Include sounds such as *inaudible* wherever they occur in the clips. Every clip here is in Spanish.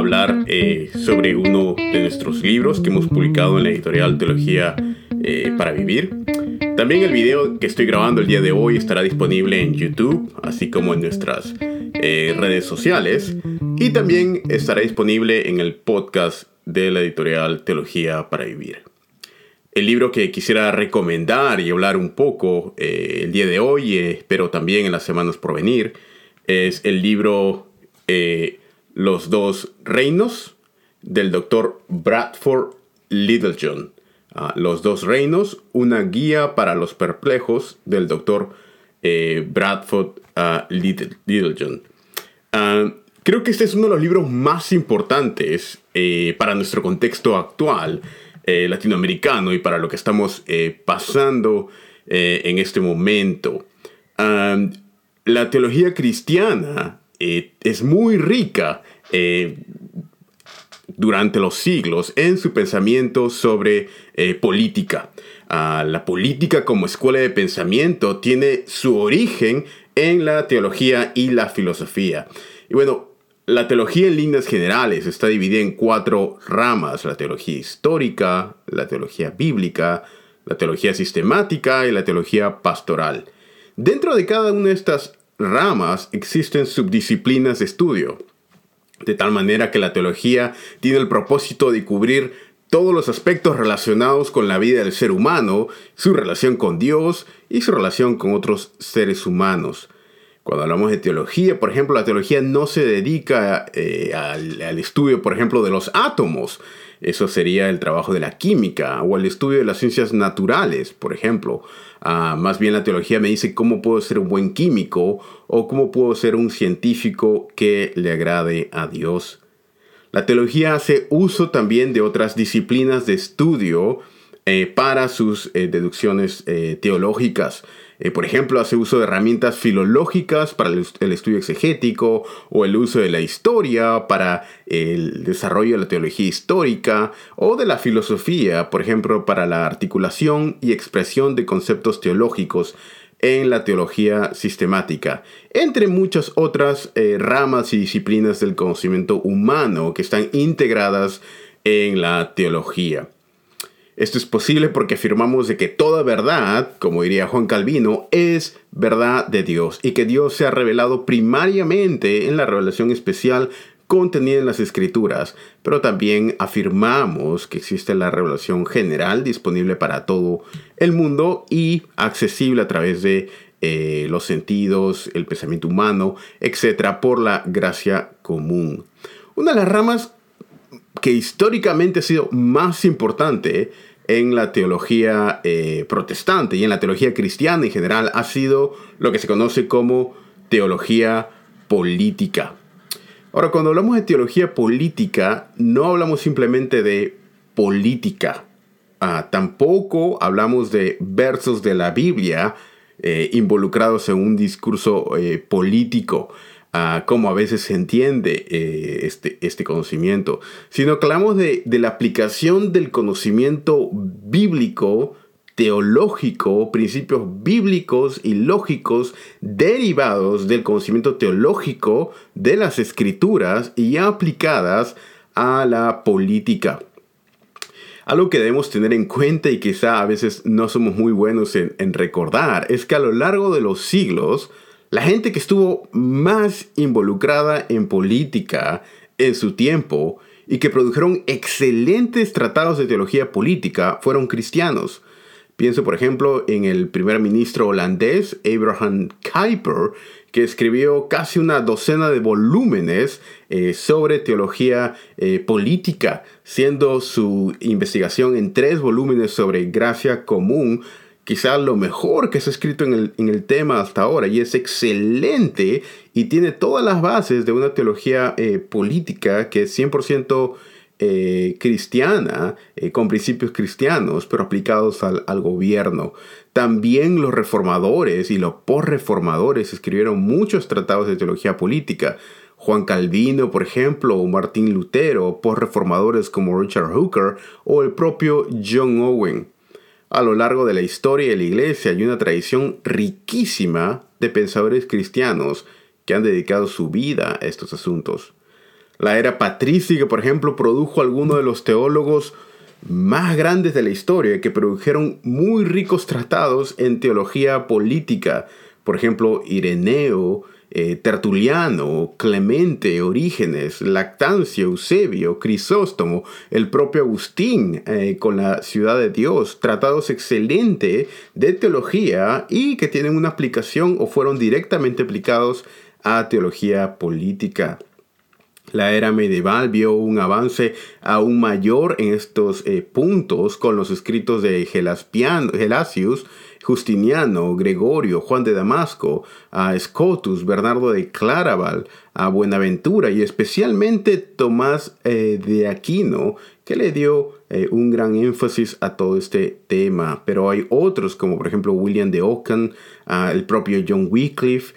hablar eh, sobre uno de nuestros libros que hemos publicado en la editorial Teología eh, para Vivir. También el video que estoy grabando el día de hoy estará disponible en YouTube, así como en nuestras eh, redes sociales. Y también estará disponible en el podcast de la editorial Teología para Vivir. El libro que quisiera recomendar y hablar un poco el día de hoy, pero también en las semanas por venir, es el libro los dos reinos del doctor Bradford Littlejohn. Ah, los dos reinos, una guía para los perplejos del doctor eh, Bradford uh, Littlejohn. Ah, creo que este es uno de los libros más importantes eh, para nuestro contexto actual eh, latinoamericano y para lo que estamos pasando en este momento. la teología cristiana es muy rica eh, durante los siglos en su pensamiento sobre eh, política. Ah, la política como escuela de pensamiento tiene su origen en la teología y la filosofía. Y bueno, la teología en líneas generales está dividida en cuatro ramas, la teología histórica, la teología bíblica, la teología sistemática y la teología pastoral. Dentro de cada una de estas ramas existen subdisciplinas de estudio, de tal manera que la teología tiene el propósito de cubrir todos los aspectos relacionados con la vida del ser humano, su relación con Dios y su relación con otros seres humanos. Cuando hablamos de teología, por ejemplo, la teología no se dedica eh, al, al, estudio, por ejemplo, de los átomos. Eso sería el trabajo de la química o el estudio de las ciencias naturales, por ejemplo. Ah, más bien la teología me dice cómo puedo ser un buen químico o cómo puedo ser un científico que le agrade a Dios. La teología hace uso también de otras disciplinas de estudio eh, para sus eh, deducciones eh, teológicas. Eh, por ejemplo, hace uso de herramientas filológicas para el, estudio exegético o el uso de la historia para el desarrollo de la teología histórica o de la filosofía, por ejemplo, para la articulación y expresión de conceptos teológicos en la teología sistemática, entre muchas otras eh, ramas y disciplinas del conocimiento humano que están integradas en la teología. Esto es posible porque afirmamos de que toda verdad, como diría Juan Calvino, es verdad de Dios y que Dios se ha revelado primariamente en la revelación especial contenida en las escrituras, pero también afirmamos que existe la revelación general disponible para todo el mundo y accesible a través de eh, los sentidos, el pensamiento humano, etc., por la gracia común. Una de las ramas que históricamente ha sido más importante en la teología eh, protestante y en la teología cristiana en general ha sido lo que se conoce como teología política. Ahora, cuando hablamos de teología política, no hablamos simplemente de política. Ah, tampoco hablamos de versos de la Biblia eh, involucrados en un discurso eh, político a cómo a veces se entiende eh, este, este conocimiento, sino que hablamos de, de la aplicación del conocimiento bíblico, teológico, principios bíblicos y lógicos derivados del conocimiento teológico de las escrituras y aplicadas a la política. Algo que debemos tener en cuenta y quizá a veces no somos muy buenos en, en recordar es que a lo largo de los siglos, la gente que estuvo más involucrada en política en su tiempo y que produjeron excelentes tratados de teología política fueron cristianos. Pienso, por ejemplo, en el primer ministro holandés Abraham Kuyper, que escribió casi una docena de volúmenes eh, sobre teología eh, política, siendo su investigación en tres volúmenes sobre gracia común quizá lo mejor que se ha escrito en el, tema hasta ahora y es excelente y tiene todas las bases de una teología eh, política que es 100% eh, cristiana, eh, con principios cristianos, pero aplicados al, al, gobierno. También los reformadores y los postreformadores escribieron muchos tratados de teología política. Juan Calvino, por ejemplo, o Martín Lutero, postreformadores como Richard Hooker o el propio John Owen. A lo largo de la historia de la iglesia hay una tradición riquísima de pensadores cristianos que han dedicado su vida a estos asuntos. La era patrística, por ejemplo, produjo algunos de los teólogos más grandes de la historia que produjeron muy ricos tratados en teología política. Por ejemplo, Ireneo, eh, Tertuliano, Clemente, Orígenes, Lactancia, Eusebio, Crisóstomo, el propio Agustín eh, con la ciudad de Dios, tratados excelentes de teología y que tienen una aplicación o fueron directamente aplicados a teología política. La era medieval vio un avance aún mayor en estos eh, puntos con los escritos de Gelasius, Justiniano, Gregorio, Juan de Damasco, a Scotus, Bernardo de Claraval, a Buenaventura y especialmente Tomás eh, de Aquino, que le dio eh, un gran énfasis a todo este tema. Pero hay otros como por ejemplo William de Ockham, el propio John Wycliffe,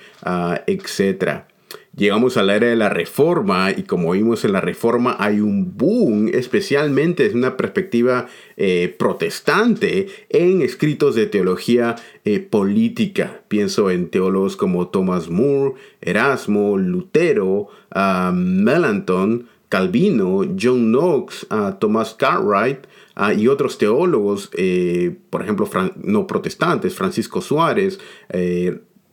etc. Llegamos a la era de la reforma y como vimos en la reforma hay un boom, especialmente desde una perspectiva eh, protestante, en escritos de teología eh, política. Pienso en teólogos como Thomas More, Erasmo, Lutero, uh, Melanchthon, Calvino, John Knox, Thomas Cartwright, uh, y otros teólogos, eh, por ejemplo, no protestantes, Francisco Suárez,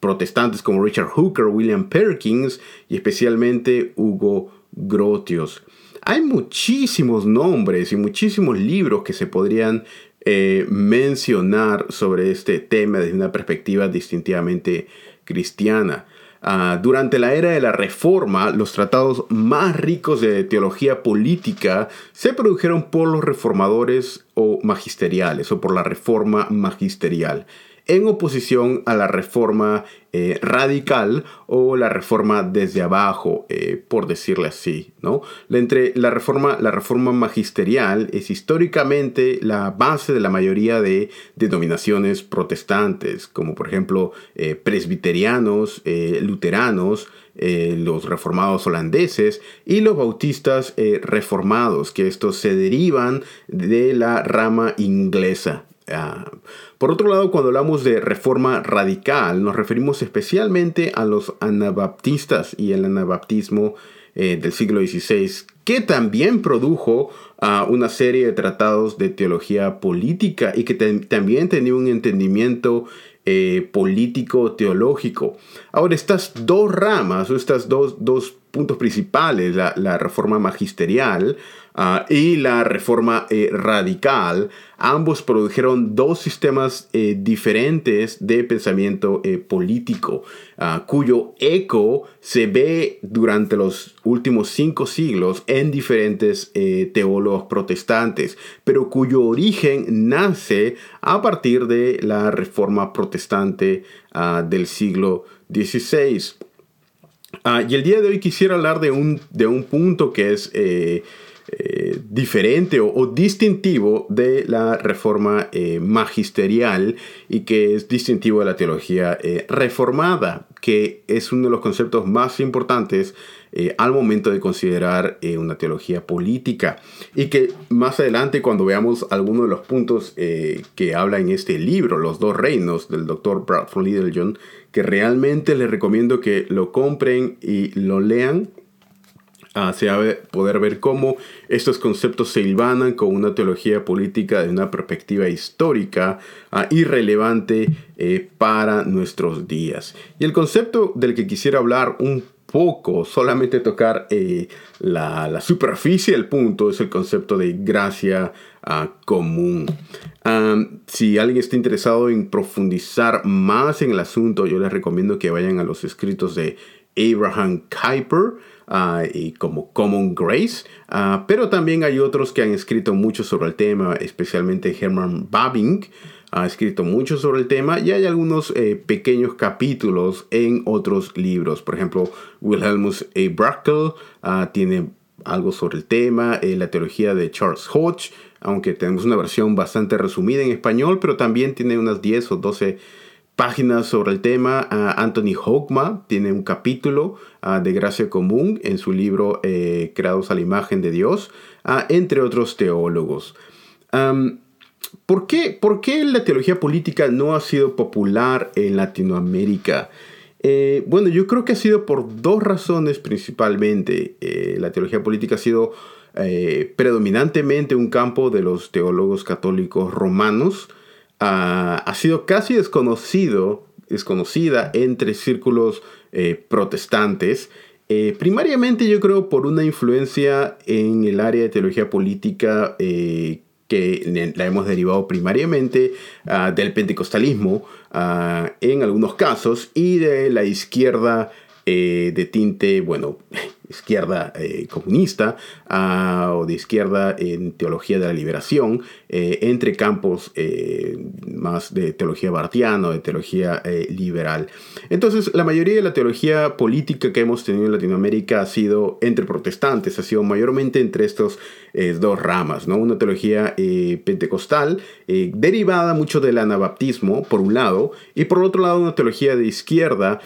protestantes como Richard Hooker, William Perkins y especialmente Hugo Grotius. Hay muchísimos nombres y muchísimos libros que se podrían eh, mencionar sobre este tema desde una perspectiva distintivamente cristiana. Ah, durante la era de la Reforma, los tratados más ricos de teología política se produjeron por los reformadores o magisteriales o por la reforma magisterial en oposición a la reforma eh, radical o la reforma desde abajo, eh, por decirle así. ¿no? Entre la, reforma, la reforma magisterial es históricamente la base de la mayoría de denominaciones protestantes, como por ejemplo eh, presbiterianos, luteranos, los reformados holandeses y los bautistas reformados, que estos se derivan de la rama inglesa. Ah, por otro lado, cuando hablamos de reforma radical, nos referimos especialmente a los anabaptistas y el anabaptismo eh, del siglo XVI, que también produjo ah, una serie de tratados de teología política y que también tenía un entendimiento eh, político teológico. Ahora, estas dos ramas, o estas dos, puntos principales, la reforma magisterial, Ah, y la reforma eh, radical, ambos produjeron dos sistemas eh, diferentes de pensamiento eh, político, ah, cuyo eco se ve durante los últimos cinco siglos en diferentes teólogos protestantes, pero cuyo origen nace a partir de la reforma protestante ah, del siglo XVI. Y el día de hoy quisiera hablar de un, de un punto que es eh, diferente o, distintivo de la reforma eh, magisterial y que es distintivo de la teología eh, reformada, que es uno de los conceptos más importantes al momento de considerar una teología política. Y que más adelante, cuando veamos algunos de los puntos que habla en este libro, Los dos reinos, del doctor Bradford Littlejohn, que realmente les recomiendo que lo compren y lo lean Ah, se va a poder ver cómo estos conceptos se hilvanan con una teología política de una perspectiva histórica uh, irrelevante eh, para nuestros días. Y el concepto del que quisiera hablar un poco, solamente tocar eh, la, superficie del punto, es el concepto de gracia ah, común. si alguien está interesado en profundizar más en el asunto, yo les recomiendo que vayan a los escritos de Abraham Kuyper. Ah, y como Common Grace, ah, pero también hay otros que han escrito mucho sobre el tema, especialmente Herman Babing ha escrito mucho sobre el tema y hay algunos eh, pequeños capítulos en otros libros. Por ejemplo, Wilhelmus A. Brackel ah, tiene algo sobre el tema, eh, la teología de Charles Hodge, aunque tenemos una versión bastante resumida en español, pero también tiene unas 10 o 12 páginas sobre el tema. Anthony Hogma tiene un capítulo ah, de gracia común en su libro eh, Creados a la imagen de Dios, ah, entre otros teólogos. ¿Por, qué, ¿Por qué la teología política no ha sido popular en Latinoamérica? Eh, bueno, yo creo que ha sido por dos razones principalmente. Eh, la teología política ha sido eh, predominantemente un campo de los teólogos católicos romanos. Ah, ha sido casi desconocido, desconocida entre círculos protestantes. primariamente yo creo por una influencia en el área de teología política que la hemos derivado primariamente ah, del pentecostalismo ah, en algunos casos y de la izquierda eh, de tinte, bueno, izquierda eh, comunista ah, o de izquierda en teología de la liberación, eh, entre campos eh, más de teología bartiana, de teología liberal. Entonces, la mayoría de la teología política que hemos tenido en Latinoamérica ha sido entre protestantes, ha sido mayormente entre estos dos ramas, ¿no? Una teología pentecostal derivada mucho del anabaptismo, por un lado, y por otro lado una teología de izquierda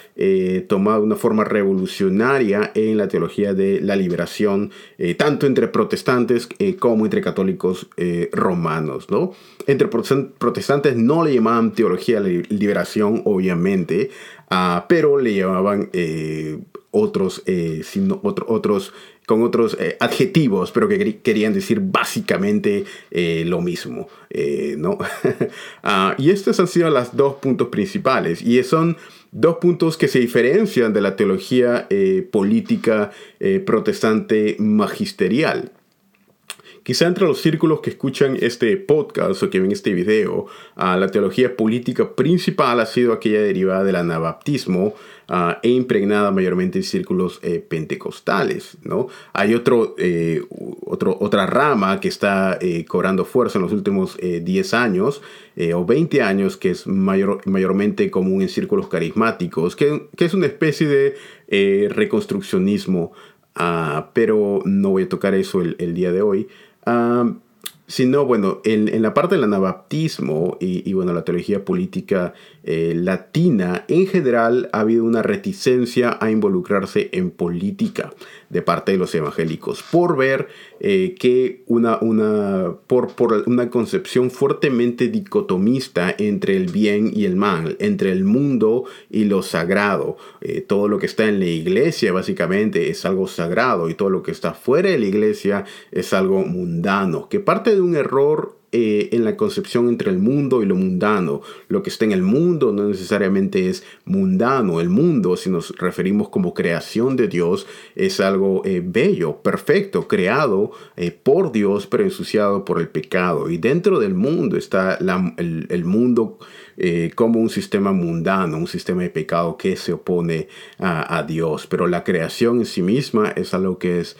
tomada de una forma revolucionaria en la teología de la liberación, eh, tanto entre protestantes eh, como entre católicos eh, romanos. ¿no? Entre protestantes no le llamaban teología de liberación, obviamente, ah, pero le llamaban otros, sino, otros con otros adjetivos, pero que querían decir básicamente lo mismo. ¿no? *laughs* Ah, y estos han sido los dos puntos principales. Y son dos puntos que se diferencian de la teología eh, política eh, protestante magisterial. Quizá entre los círculos que escuchan este podcast o que ven este video, ah, la teología política principal ha sido aquella derivada del anabaptismo ah, e impregnada mayormente en círculos eh, pentecostales. ¿no? Hay otro, eh, otro, otra rama que está eh, cobrando fuerza en los últimos 10 años o 20 años, que es mayor, mayormente común en círculos carismáticos, que, es una especie de reconstruccionismo. Ah, pero no voy a tocar eso el día de hoy. Um, sino, bueno, en, en, la parte del anabaptismo y, y, bueno, la teología política eh, latina, en general ha habido una reticencia a involucrarse en política de parte de los evangélicos por ver eh, que una, una, por, por una concepción fuertemente dicotomista entre el bien y el mal, entre el mundo y lo sagrado. Eh, todo lo que está en la iglesia básicamente es algo sagrado y todo lo que está fuera de la iglesia es algo mundano, que parte de un error eh, en la concepción entre el mundo y lo mundano. Lo que está en el mundo no necesariamente es mundano. El mundo, si nos referimos como creación de Dios, es algo eh, bello, perfecto, creado eh, por Dios, pero ensuciado por el pecado. Y dentro del mundo está el, mundo como un sistema mundano, un sistema de pecado que se opone a, a, Dios. Pero la creación en sí misma es algo que es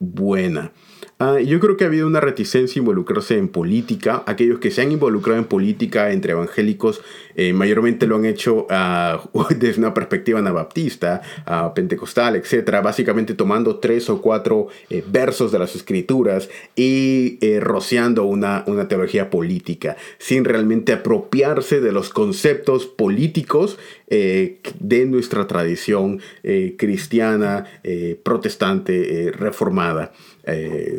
buena. Ah, yo creo que ha habido una reticencia a involucrarse en política. Aquellos que se han involucrado en política entre evangélicos eh, mayormente lo han hecho uh, *laughs* desde una perspectiva anabaptista, uh, pentecostal, etc. Básicamente tomando tres o cuatro eh, versos de las escrituras y eh, rociando una, una teología política, sin realmente apropiarse de los conceptos políticos de nuestra tradición cristiana, protestante, reformada.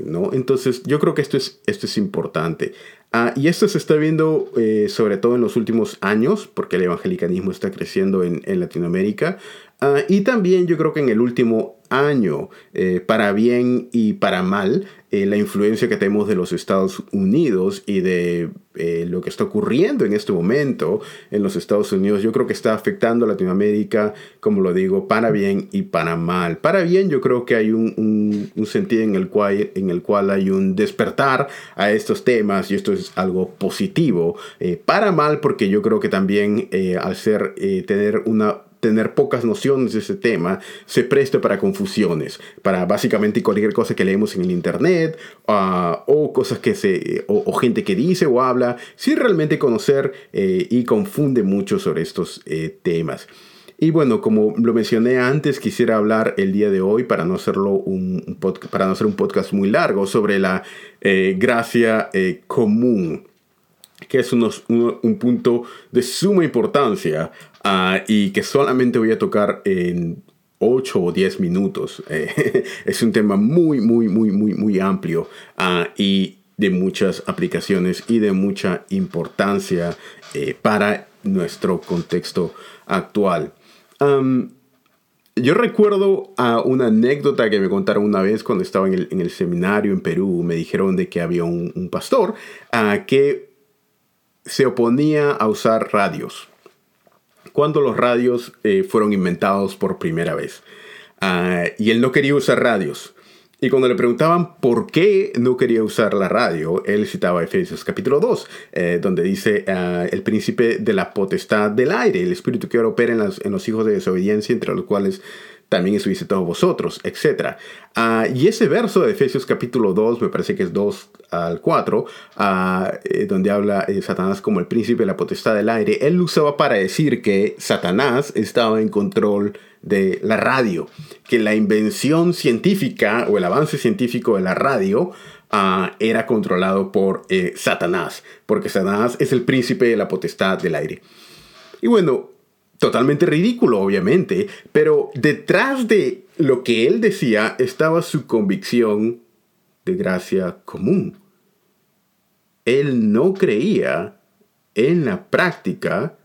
¿No? Entonces yo creo que esto es, esto es importante. Ah, y esto se está viendo eh, sobre todo en los últimos años, porque el evangelicalismo está creciendo en, en Latinoamérica. Ah, y también yo creo que en el último año, eh, para bien y para mal, eh, la influencia que tenemos de los Estados Unidos y de eh, lo que está ocurriendo en este momento en los Estados Unidos, yo creo que está afectando a Latinoamérica, como lo digo, para bien y para mal. Para bien yo creo que hay un, un, sentido en el, cual, en el cual hay un despertar a estos temas y esto es algo positivo. para mal porque yo creo que también al ser, tener una tener pocas nociones de ese tema, se presta para confusiones, para básicamente cualquier cosa que leemos en el internet, ah, o cosas que se, o, gente que dice o habla, sin realmente conocer eh, y confunde mucho sobre estos eh, temas. Y bueno, como lo mencioné antes, quisiera hablar el día de hoy, para no, hacerlo un, para no hacer un podcast muy largo, sobre la eh, gracia común que es un, punto de suma importancia ah, y que solamente voy a tocar en 8 o 10 minutos. *laughs* Eh, es un tema muy, muy, muy, muy, muy amplio ah, y de muchas aplicaciones y de mucha importancia eh, para nuestro contexto actual. yo recuerdo una anécdota que me contaron una vez cuando estaba en el, seminario en Perú. Me dijeron de que había un, pastor uh, que se oponía a usar radios. Cuando los radios eh, fueron inventados por primera vez. Ah, y él no quería usar radios. Y cuando le preguntaban por qué no quería usar la radio, él citaba Efesios capítulo 2, eh, donde dice ah, el príncipe de la potestad del aire, el espíritu que ahora opera en, en los hijos de desobediencia, entre los cuales también estuviese todos vosotros, etc. Ah, y ese verso de Efesios capítulo 2, me parece que es 2 al 4, ah, eh, donde habla de Satanás como el príncipe de la potestad del aire, él lo usaba para decir que Satanás estaba en control de la radio, que la invención científica o el avance científico de la radio ah, era controlado por eh, Satanás, porque Satanás es el príncipe de la potestad del aire. Y bueno, Totalmente ridículo, obviamente, pero detrás de lo que él decía estaba su convicción de gracia común. Él no creía en la práctica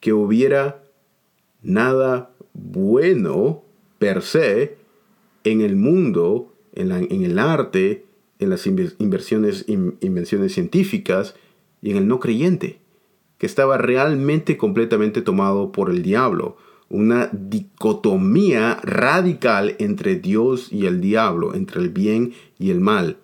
que hubiera nada bueno per se en el mundo, en, el arte, en las inversiones, invenciones científicas y en el no creyente que estaba realmente completamente tomado por el diablo, una dicotomía radical entre Dios y el diablo, entre el bien y el mal.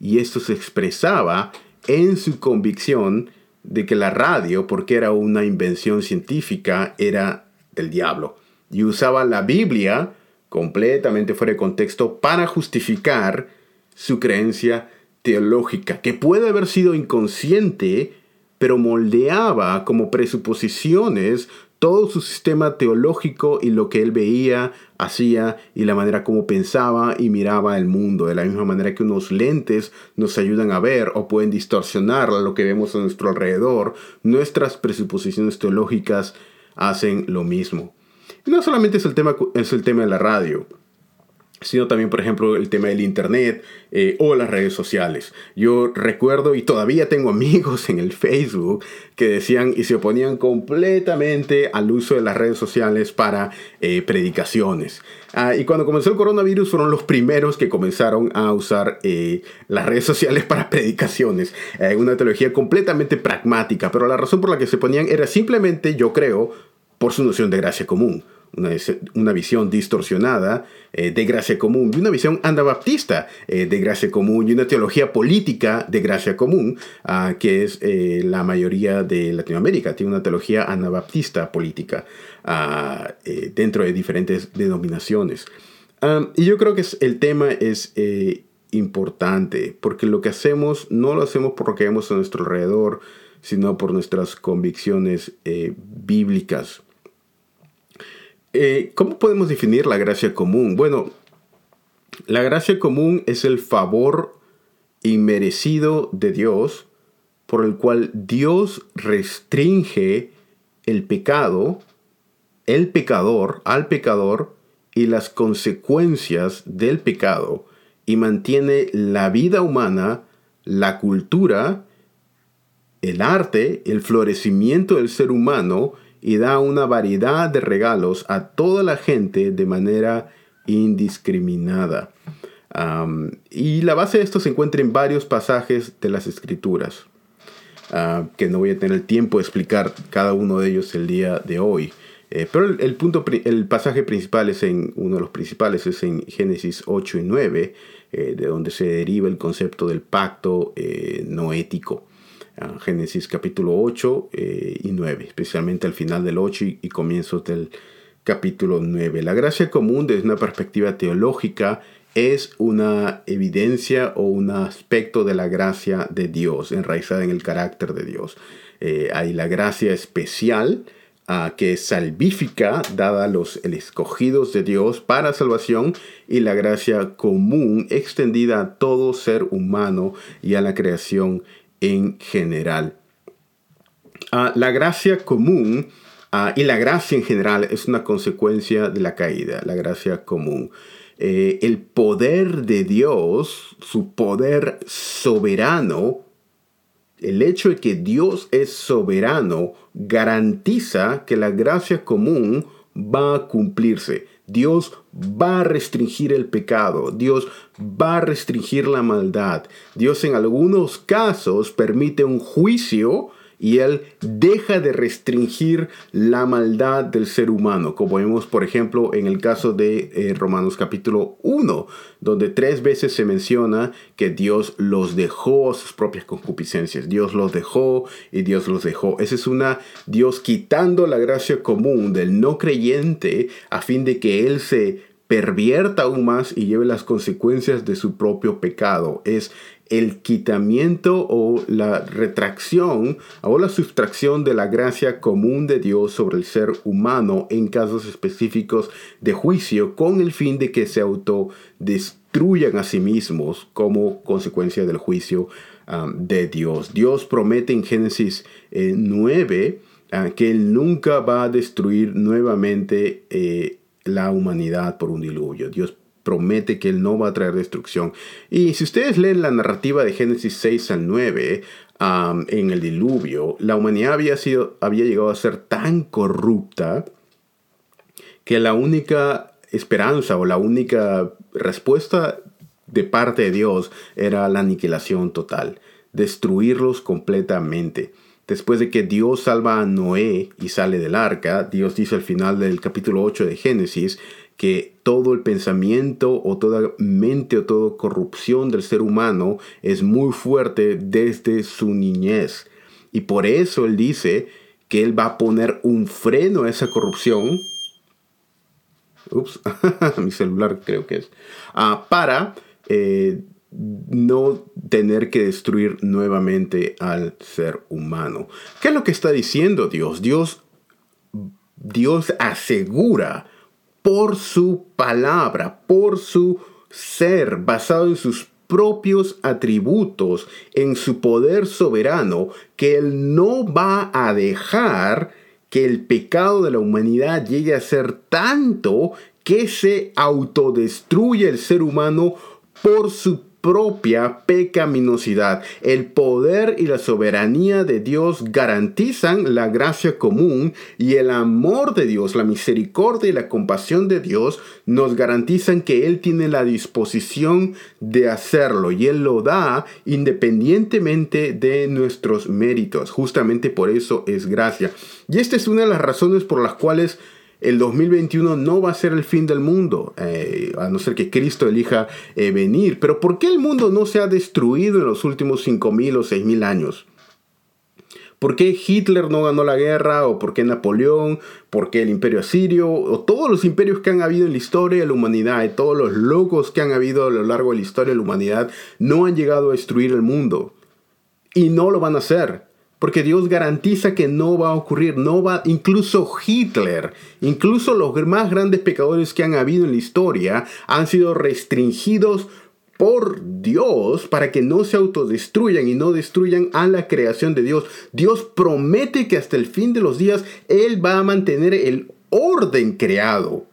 Y esto se expresaba en su convicción de que la radio, porque era una invención científica, era del diablo. Y usaba la Biblia completamente fuera de contexto para justificar su creencia teológica, que puede haber sido inconsciente pero moldeaba como presuposiciones todo su sistema teológico y lo que él veía, hacía y la manera como pensaba y miraba el mundo, de la misma manera que unos lentes nos ayudan a ver o pueden distorsionar lo que vemos a nuestro alrededor, nuestras presuposiciones teológicas hacen lo mismo. Y no solamente es el tema, es el tema de la radio, sino también, por ejemplo, el tema del Internet eh, o las redes sociales. Yo recuerdo y todavía tengo *laughs* amigos en el Facebook que decían y se oponían completamente al uso de las redes sociales para eh, predicaciones. Ah, y cuando comenzó el coronavirus fueron los primeros que comenzaron a usar eh, las redes sociales para *laughs* predicaciones. una teología completamente pragmática, pero la razón por la que se ponían era simplemente, yo creo, por su noción de gracia común una, visión distorsionada eh, de gracia común, y una visión anabaptista eh, de gracia común, y una teología política de gracia común, ah, que es eh, la mayoría de Latinoamérica, tiene una teología anabaptista política ah, dentro de diferentes denominaciones. Y yo creo que el tema es importante, porque lo que hacemos no lo hacemos por lo que vemos a nuestro alrededor, sino por nuestras convicciones bíblicas. Eh, ¿Cómo podemos definir la gracia común? Bueno, la gracia común es el favor inmerecido de Dios por el cual Dios restringe el pecado, el pecador, al pecador y las consecuencias del pecado y mantiene la vida humana, la cultura, el arte, el florecimiento del ser humano y da una variedad de regalos a toda la gente de manera indiscriminada. y la base de esto se encuentra en varios pasajes de las escrituras, ah, que no voy a tener tiempo de explicar cada uno de ellos el día de hoy. Eh, pero el, punto, el pasaje principal es en, uno de los principales es en Génesis 8 y 9, eh, de donde se deriva el concepto del pacto eh, no ético. Génesis capítulo 8 eh, y 9, especialmente al final del 8 y, comienzos del capítulo 9. La gracia común desde una perspectiva teológica es una evidencia o un aspecto de la gracia de Dios, enraizada en el carácter de Dios. Eh, hay la gracia especial, que es salvífica, dada a los escogidos de Dios para salvación, y la gracia común, extendida a todo ser humano y a la creación en general. Ah, la gracia común ah, y la gracia en general es una consecuencia de la caída, la gracia común. Eh, el poder de Dios, su poder soberano, el hecho de que Dios es soberano garantiza que la gracia común va a cumplirse. Dios va a restringir el pecado, Dios va a restringir la maldad. Dios en algunos casos permite un juicio y él deja de restringir la maldad del ser humano, como vemos por ejemplo en el caso de eh, Romanos capítulo 1, donde tres veces se menciona que Dios los dejó a sus propias concupiscencias, Dios los dejó y Dios los dejó. Esa es una Dios quitando la gracia común del no creyente a fin de que él se pervierta aún más y lleve las consecuencias de su propio pecado. Es el quitamiento o la retracción o la sustracción de la gracia común de Dios sobre el ser humano en casos específicos de juicio con el fin de que se autodestruyan a sí mismos como consecuencia del juicio um, de Dios. Dios promete en Génesis 9 eh, uh, que Él nunca va a destruir nuevamente eh, la humanidad por un diluvio. Dios promete que Él no va a traer destrucción. Y si ustedes leen la narrativa de Génesis 6 al 9, en el diluvio, la humanidad había, sido, había llegado a ser tan corrupta que la única esperanza o la única respuesta de parte de Dios era la aniquilación total, destruirlos completamente. Después de que Dios salva a Noé y sale del arca, Dios dice al final del capítulo 8 de Génesis que todo el pensamiento o toda mente o toda corrupción del ser humano es muy fuerte desde su niñez. Y por eso él dice que él va a poner un freno a esa corrupción. Ups, *laughs* mi celular creo que es. Ah, para eh, no tener que destruir nuevamente al ser humano. ¿Qué es lo que está diciendo Dios? Dios, Dios asegura por su palabra, por su ser, basado en sus propios atributos, en su poder soberano, que Él no va a dejar que el pecado de la humanidad llegue a ser tanto que se autodestruya el ser humano por su propia pecaminosidad. El poder y la soberanía de Dios garantizan la gracia común y el amor de Dios, la misericordia y la compasión de Dios nos garantizan que Él tiene la disposición de hacerlo y Él lo da independientemente de nuestros méritos. Justamente por eso es gracia. Y esta es una de las razones por las cuales el 2021 no va a ser el fin del mundo, eh, a no ser que Cristo elija eh, venir. Pero ¿por qué el mundo no se ha destruido en los últimos 5.000 o 6.000 años? ¿Por qué Hitler no ganó la guerra? ¿O por qué Napoleón? ¿Por qué el imperio asirio? ¿O todos los imperios que han habido en la historia de la humanidad? Y todos los locos que han habido a lo largo de la historia de la humanidad no han llegado a destruir el mundo. Y no lo van a hacer. Porque Dios garantiza que no va a ocurrir, no va, incluso Hitler, incluso los más grandes pecadores que han habido en la historia han sido restringidos por Dios para que no se autodestruyan y no destruyan a la creación de Dios. Dios promete que hasta el fin de los días Él va a mantener el orden creado.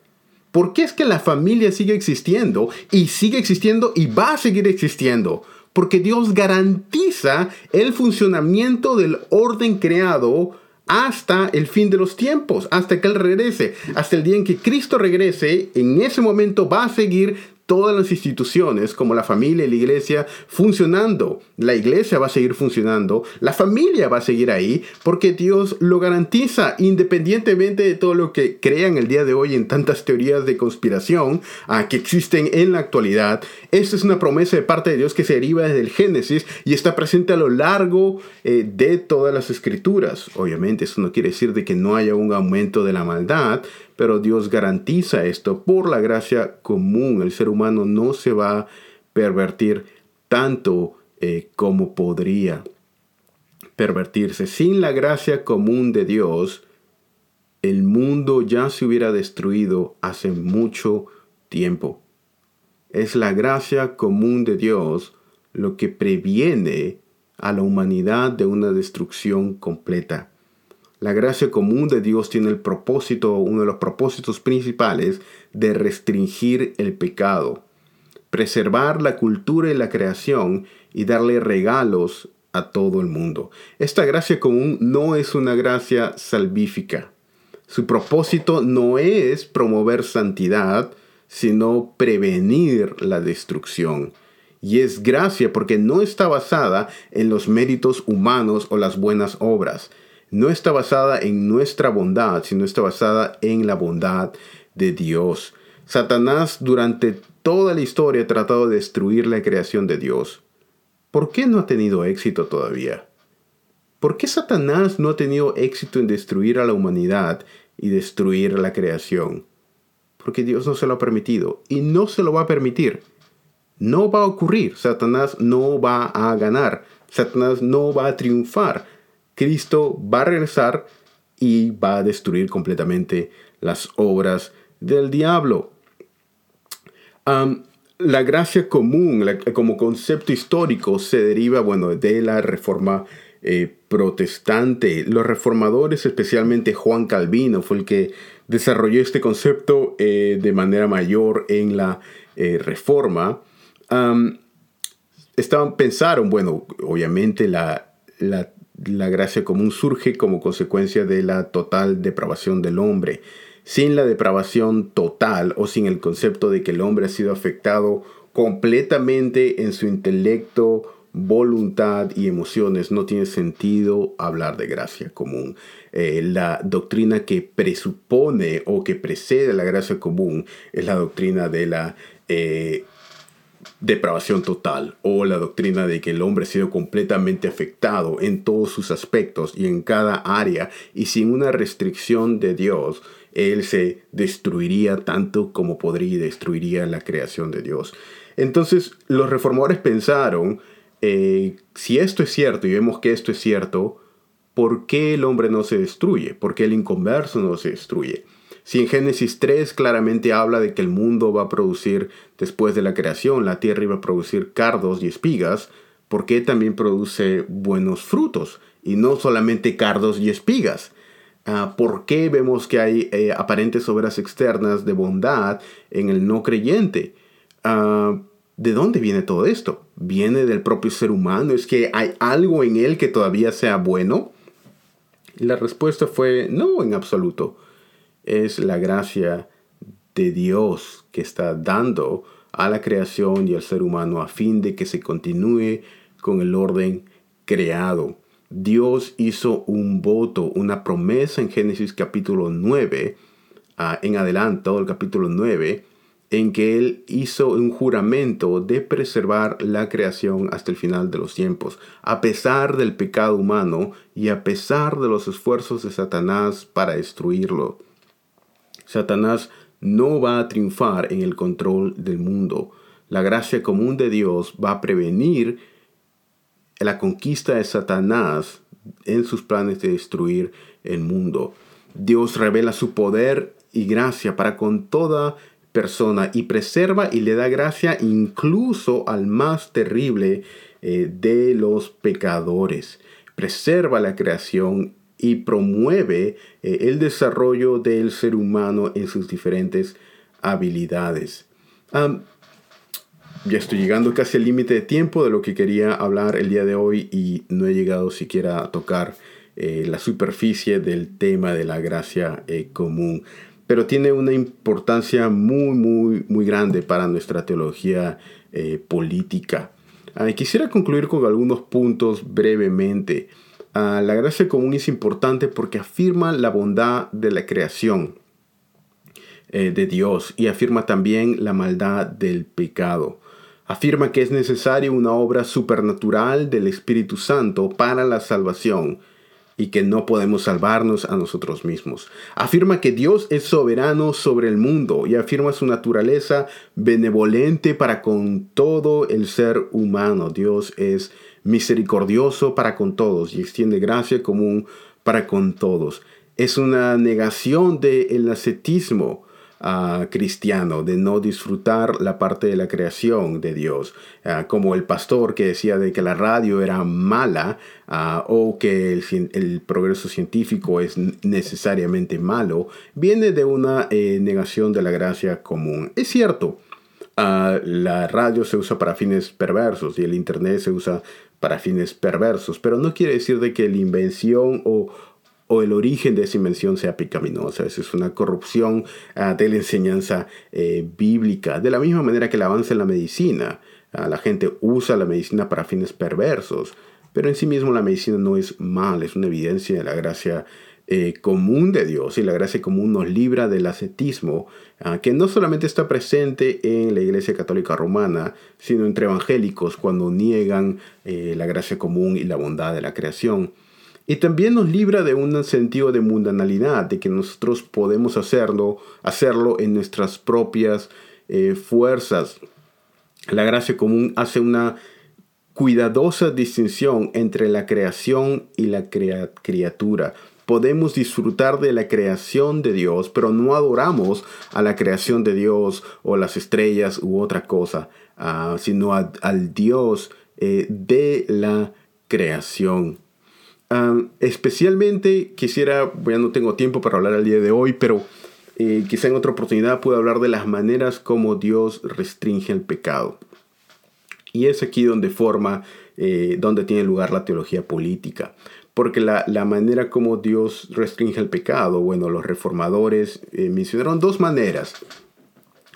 ¿Por qué es que la familia sigue existiendo y sigue existiendo y va a seguir existiendo? Porque Dios garantiza el funcionamiento del orden creado hasta el fin de los tiempos, hasta que Él regrese, hasta el día en que Cristo regrese, en ese momento va a seguir todas las instituciones como la familia y la iglesia funcionando. La iglesia va a seguir funcionando, la familia va a seguir ahí porque Dios lo garantiza independientemente de todo lo que crean el día de hoy en tantas teorías de conspiración ah, que existen en la actualidad. Esta es una promesa de parte de Dios que se deriva desde el Génesis y está presente a lo largo eh, de todas las escrituras. Obviamente eso no quiere decir de que no haya un aumento de la maldad, pero Dios garantiza esto por la gracia común. El ser humano no se va a pervertir tanto eh, como podría pervertirse. Sin la gracia común de Dios, el mundo ya se hubiera destruido hace mucho tiempo. Es la gracia común de Dios lo que previene a la humanidad de una destrucción completa. La gracia común de Dios tiene el propósito, uno de los propósitos principales, de restringir el pecado, preservar la cultura y la creación y darle regalos a todo el mundo. Esta gracia común no es una gracia salvífica. Su propósito no es promover santidad, sino prevenir la destrucción. Y es gracia porque no está basada en los méritos humanos o las buenas obras. No está basada en nuestra bondad, sino está basada en la bondad de Dios. Satanás durante toda la historia ha tratado de destruir la creación de Dios. ¿Por qué no ha tenido éxito todavía? ¿Por qué Satanás no ha tenido éxito en destruir a la humanidad y destruir la creación? Porque Dios no se lo ha permitido y no se lo va a permitir. No va a ocurrir. Satanás no va a ganar. Satanás no va a triunfar. Cristo va a regresar y va a destruir completamente las obras del diablo. la gracia común como concepto histórico se deriva bueno, de la reforma eh, protestante. Los reformadores, especialmente Juan Calvino, fue el que desarrolló este concepto eh, de manera mayor en la eh, reforma. estaban, pensaron, bueno, obviamente la, la, la gracia común surge como consecuencia de la total depravación del hombre. Sin la depravación total o sin el concepto de que el hombre ha sido afectado completamente en su intelecto, voluntad y emociones, no tiene sentido hablar de gracia común. Eh, la doctrina que presupone o que precede la gracia común es la doctrina de la eh, depravación total o la doctrina de que el hombre ha sido completamente afectado en todos sus aspectos y en cada área y sin una restricción de Dios, él se destruiría tanto como podría y destruiría la creación de Dios. Entonces los reformadores pensaron eh, si esto es cierto y vemos que esto es cierto, ¿por qué el hombre no se destruye? ¿Por qué el inconverso no se destruye? Si en Génesis 3 claramente habla de que el mundo va a producir, después de la creación, la tierra iba a producir cardos y espigas, ¿por qué también produce buenos frutos? Y no solamente cardos y espigas. Ah, ¿Por qué vemos que hay eh, aparentes obras externas de bondad en el no creyente? Uh, ¿De dónde viene todo esto? ¿Viene del propio ser humano? ¿Es que hay algo en él que todavía sea bueno? La respuesta fue no en absoluto. Es la gracia de Dios que está dando a la creación y al ser humano a fin de que se continúe con el orden creado. Dios hizo un voto, una promesa en Génesis capítulo 9, ah, en adelante, todo el capítulo 9, en que Él hizo un juramento de preservar la creación hasta el final de los tiempos, a pesar del pecado humano y a pesar de los esfuerzos de Satanás para destruirlo. Satanás no va a triunfar en el control del mundo. La gracia común de Dios va a prevenir la conquista de Satanás en sus planes de destruir el mundo. Dios revela su poder y gracia para con toda persona y preserva y le da gracia incluso al más terrible eh, de los pecadores. Preserva la creación y promueve eh, el desarrollo del ser humano en sus diferentes habilidades. ya estoy llegando casi al límite de tiempo de lo que quería hablar el día de hoy y no he llegado siquiera a tocar eh, la superficie del tema de la gracia común pero tiene una importancia muy, muy, muy grande para nuestra teología eh, política. Ah, quisiera concluir con algunos puntos brevemente. La gracia común es importante porque afirma la bondad de la creación eh, de Dios y afirma también la maldad del pecado. Afirma que es necesaria una obra supernatural del Espíritu Santo para la salvación y que no podemos salvarnos a nosotros mismos. Afirma que Dios es soberano sobre el mundo y afirma su naturaleza benevolente para con todo el ser humano. Dios es misericordioso para con todos y extiende gracia común para con todos. Es una negación del ascetismo cristiano, de no disfrutar la parte de la creación de Dios, ah, como el pastor que decía de que la radio era mala ah, o que el, progreso científico es necesariamente malo, viene de una eh, negación de la gracia común. Es cierto, ah, la radio se usa para fines perversos y el Internet se usa para fines perversos, pero no quiere decir de que la invención o el origen de esa invención sea pecaminosa. Es una corrupción ah, de la enseñanza eh, bíblica. De la misma manera que el avance en la medicina. Ah, la gente usa la medicina para fines perversos. Pero en sí mismo la medicina no es mal, es una evidencia de la gracia eh, común de Dios y la gracia común nos libra del ascetismo, ah, que no solamente está presente en la Iglesia Católica Romana, sino entre evangélicos cuando niegan eh, la gracia común y la bondad de la creación. Y también nos libra de un sentido de mundanalidad, de que nosotros podemos hacerlo, hacerlo en nuestras propias eh, fuerzas. La gracia común hace una cuidadosa distinción entre la creación y la criatura. Podemos disfrutar de la creación de Dios, pero no adoramos a la creación de Dios o las estrellas u otra cosa, ah, sino al Dios eh, de la creación especialmente quisiera, ya no tengo tiempo para hablar al día de hoy, pero eh, quizá en otra oportunidad pueda hablar de las maneras como Dios restringe el pecado. Y es aquí donde forma, eh, donde tiene lugar la teología política. Porque la, la, manera como Dios restringe el pecado, bueno, los reformadores eh, mencionaron dos maneras.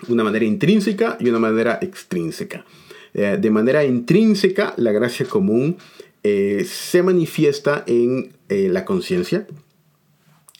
Una manera intrínseca y una manera extrínseca. de manera intrínseca, la gracia común eh, se manifiesta en eh, la conciencia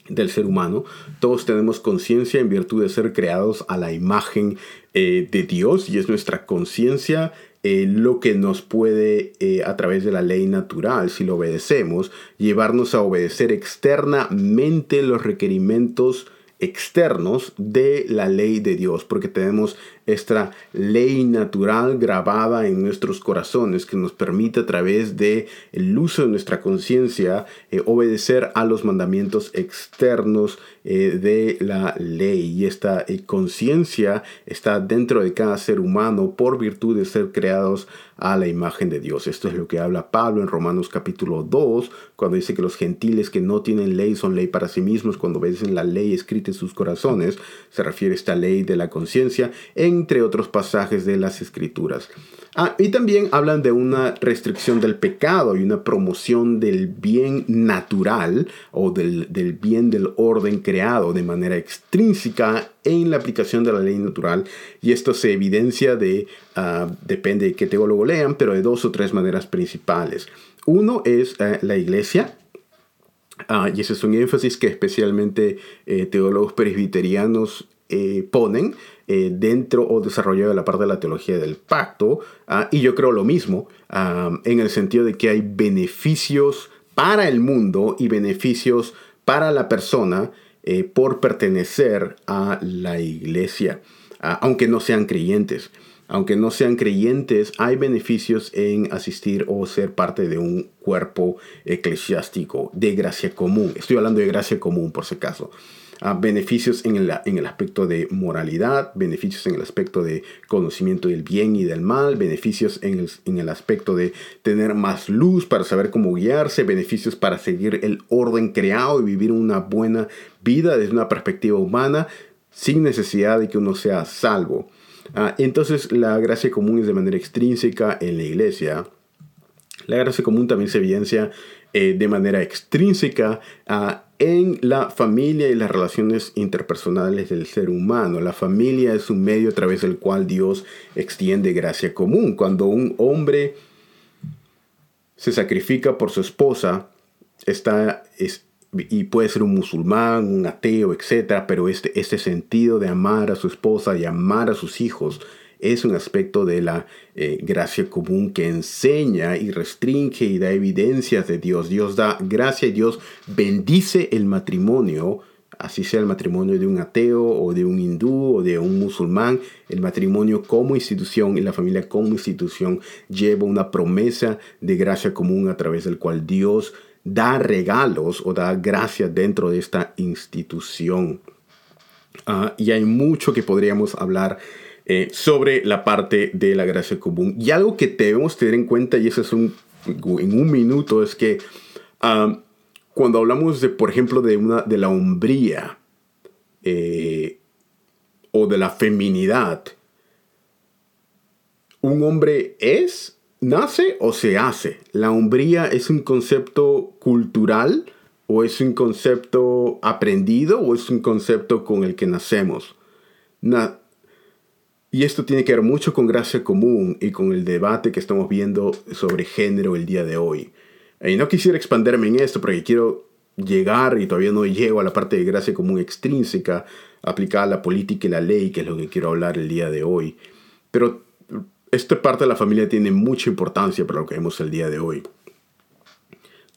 del ser humano. Todos tenemos conciencia en virtud de ser creados a la imagen eh, de Dios y es nuestra conciencia lo que nos puede, a través de la ley natural, si lo obedecemos, llevarnos a obedecer externamente los requerimientos externos de la ley de Dios, porque tenemos esta ley natural grabada en nuestros corazones que nos permite a través de el uso de nuestra conciencia eh, obedecer a los mandamientos externos eh, de la ley y esta eh, conciencia está dentro de cada ser humano por virtud de ser creados a la imagen de Dios. Esto es lo que habla Pablo en Romanos capítulo 2, cuando dice que los gentiles que no tienen ley son ley para sí mismos, cuando obedecen la ley escrita en sus corazones, se refiere a esta ley de la conciencia, entre otros pasajes de las escrituras. Ah, y también hablan de una restricción del pecado y una promoción del bien natural o del, bien del orden creado de manera extrínseca en la aplicación de la ley natural. Y esto se evidencia de, ah, depende de qué teólogo lean, pero de dos o tres maneras principales. Uno es eh, la iglesia, ah, y ese es un énfasis que especialmente eh, teólogos presbiterianos eh, ponen eh, dentro o desarrollado de la parte de la teología del pacto. Ah, y yo creo lo mismo, ah, en el sentido de que hay beneficios para el mundo y beneficios para la persona eh, por pertenecer a la iglesia, ah, aunque no sean creyentes. Aunque no sean creyentes, hay beneficios en asistir o ser parte de un cuerpo eclesiástico de gracia común. Estoy hablando de gracia común por si acaso beneficios en el, en el aspecto de moralidad, beneficios en el aspecto de conocimiento del bien y del mal, beneficios en el, en el aspecto de tener más luz para saber cómo guiarse, beneficios para seguir el orden creado y vivir una buena vida desde una perspectiva humana sin necesidad de que uno sea salvo. Ah, entonces la gracia común es de manera extrínseca en la iglesia. La gracia común también se evidencia eh, de manera extrínseca a en la familia y las relaciones interpersonales del ser humano. La familia es un medio a través del cual Dios extiende gracia común. Cuando un hombre se sacrifica por su esposa, está, y puede ser un musulmán, un ateo, etc., pero este, este sentido de amar a su esposa y amar a sus hijos es un aspecto de la eh, gracia común que enseña y restringe y da evidencias de Dios. Dios da gracia y Dios bendice el matrimonio, así sea el matrimonio de un ateo o de un hindú o de un musulmán, el matrimonio como institución y la familia como institución lleva una promesa de gracia común a través del cual Dios da regalos o da gracia dentro de esta institución. Ah, y hay mucho que podríamos hablar eh, sobre la parte de la gracia común. Y algo que debemos tener en cuenta, y eso es un, en un minuto, es que cuando hablamos de, por ejemplo, de, una, de la hombría eh, o de la feminidad, un hombre es, nace o se hace. La hombría es un concepto cultural ¿O es un concepto aprendido o es un concepto con el que nacemos? Y esto tiene que ver mucho con gracia común y con el debate que estamos viendo sobre género el día de hoy. Y no quisiera expanderme en esto porque quiero llegar y todavía no llego a la parte de gracia común extrínseca aplicada a la política y la ley, que es lo que quiero hablar el día de hoy. Pero esta parte de la familia tiene mucha importancia para lo que vemos el día de hoy.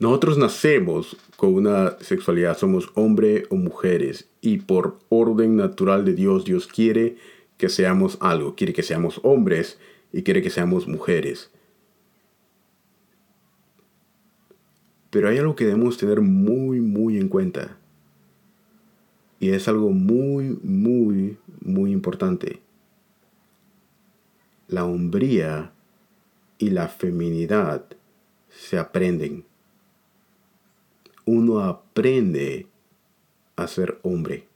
Nosotros nacemos con una sexualidad, somos hombre o mujeres y por orden natural de Dios, Dios quiere que seamos algo, quiere que seamos hombres y quiere que seamos mujeres. Pero hay algo que debemos tener muy, muy en cuenta. Y es algo muy, muy, muy importante. La hombría y la feminidad se aprenden. Uno aprende a ser hombre.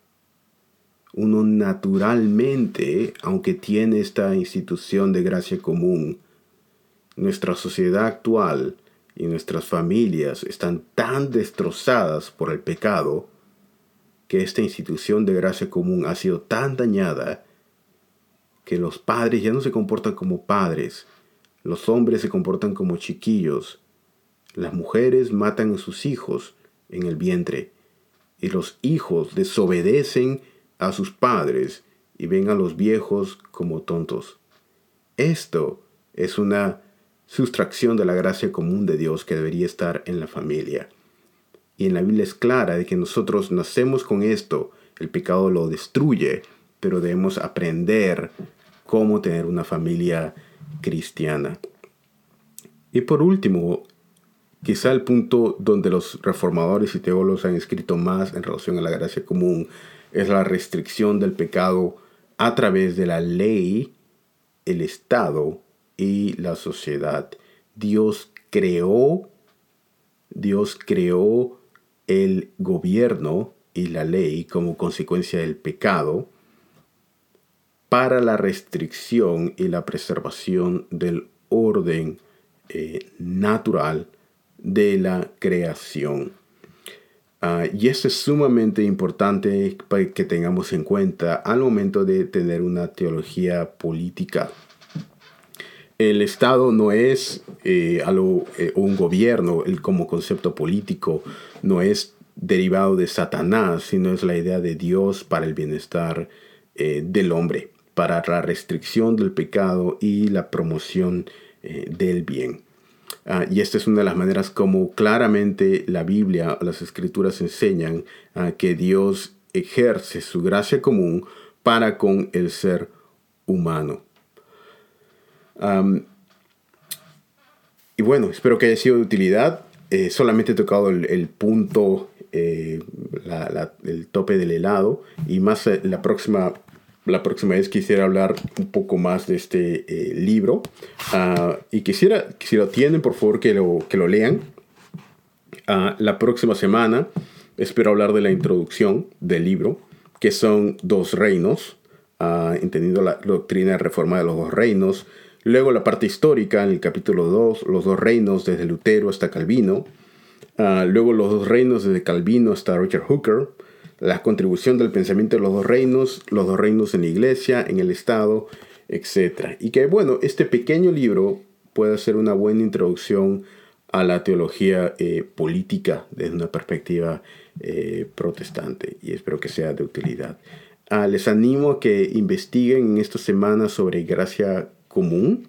Uno naturalmente, aunque tiene esta institución de gracia común, nuestra sociedad actual y nuestras familias están tan destrozadas por el pecado que esta institución de gracia común ha sido tan dañada que los padres ya no se comportan como padres, los hombres se comportan como chiquillos, las mujeres matan a sus hijos en el vientre y los hijos desobedecen a sus padres y ven a los viejos como tontos. Esto es una sustracción de la gracia común de Dios que debería estar en la familia. Y en la Biblia es clara de que nosotros nacemos con esto, el pecado lo destruye, pero debemos aprender cómo tener una familia cristiana. Y por último, quizá el punto donde los reformadores y teólogos han escrito más en relación a la gracia común es la restricción del pecado a través de la ley, el Estado y la sociedad. Dios creó, Dios creó el gobierno y la ley como consecuencia del pecado para la restricción y la preservación del orden eh, natural de la creación. Ah, y esto es sumamente importante para que tengamos en cuenta al momento de tener una teología política el Estado no es eh, eh, un gobierno el, como concepto político, no es derivado de Satanás, sino es la idea de Dios para el bienestar eh, del hombre, para la restricción del pecado y la promoción del bien. Ah, y esta es una de las maneras como claramente la Biblia, las escrituras enseñan uh, que Dios ejerce su gracia común para con el ser humano y bueno, espero que haya sido de utilidad. Eh, solamente he tocado el, punto, eh, el tope del helado. Y más eh, la próxima, la próxima vez quisiera hablar un poco más de este libro. Ah, y quisiera, si lo tienen, por favor, que lo, que lo lean. Ah, la próxima semana espero hablar de la introducción del libro, que son dos reinos, uh, entendiendo la doctrina de reforma de los dos reinos Luego la parte histórica en el capítulo 2, los dos reinos desde Lutero hasta Calvino. Ah, luego los dos reinos desde Calvino hasta Richard Hooker. La contribución del pensamiento de los dos reinos, los dos reinos en la iglesia, en el Estado, etc. Y que bueno, este pequeño libro puede ser una buena introducción a la teología eh, política desde una perspectiva eh, protestante y espero que sea de utilidad. Ah, les animo a que investiguen en esta semana sobre gracia común.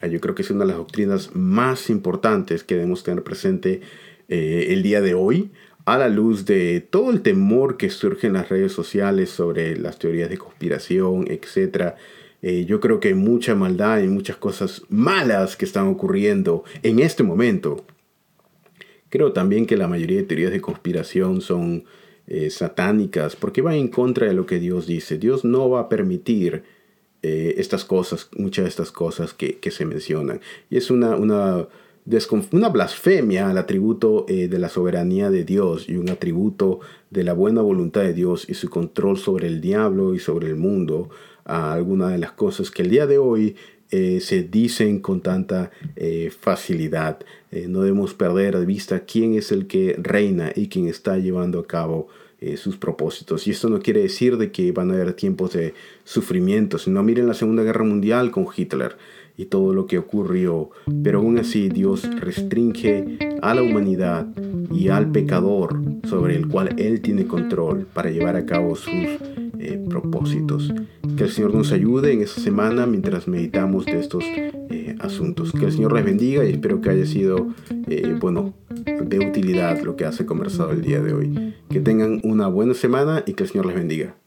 Ah, yo creo que es una de las doctrinas más importantes que debemos tener presente eh, el día de hoy, a la luz de todo el temor que surge en las redes sociales sobre las teorías de conspiración, etc. Eh, yo creo que hay mucha maldad y muchas cosas malas que están ocurriendo en este momento. Creo también que la mayoría de teorías de conspiración son eh, satánicas porque van en contra de lo que Dios dice. Dios no va a permitir eh, estas cosas, muchas de estas cosas que, se mencionan. Y es una, una, una blasfemia al atributo eh, de la soberanía de Dios y un atributo de la buena voluntad de Dios y su control sobre el diablo y sobre el mundo a alguna de las cosas que el día de hoy se dicen con tanta facilidad. no debemos perder de vista quién es el que reina y quién está llevando a cabo sus propósitos. Y esto no quiere decir de que van a haber tiempos de sufrimiento, sino miren la Segunda Guerra Mundial con Hitler y todo lo que ocurrió. Pero aún así Dios restringe a la humanidad y al pecador sobre el cual Él tiene control para llevar a cabo sus eh, propósitos. Que el Señor nos ayude en esta semana mientras meditamos de estos eh, asuntos. Que el Señor les bendiga y espero que haya sido, eh, bueno, de utilidad lo que hace conversado el día de hoy. Que tengan una buena semana y que el Señor les bendiga.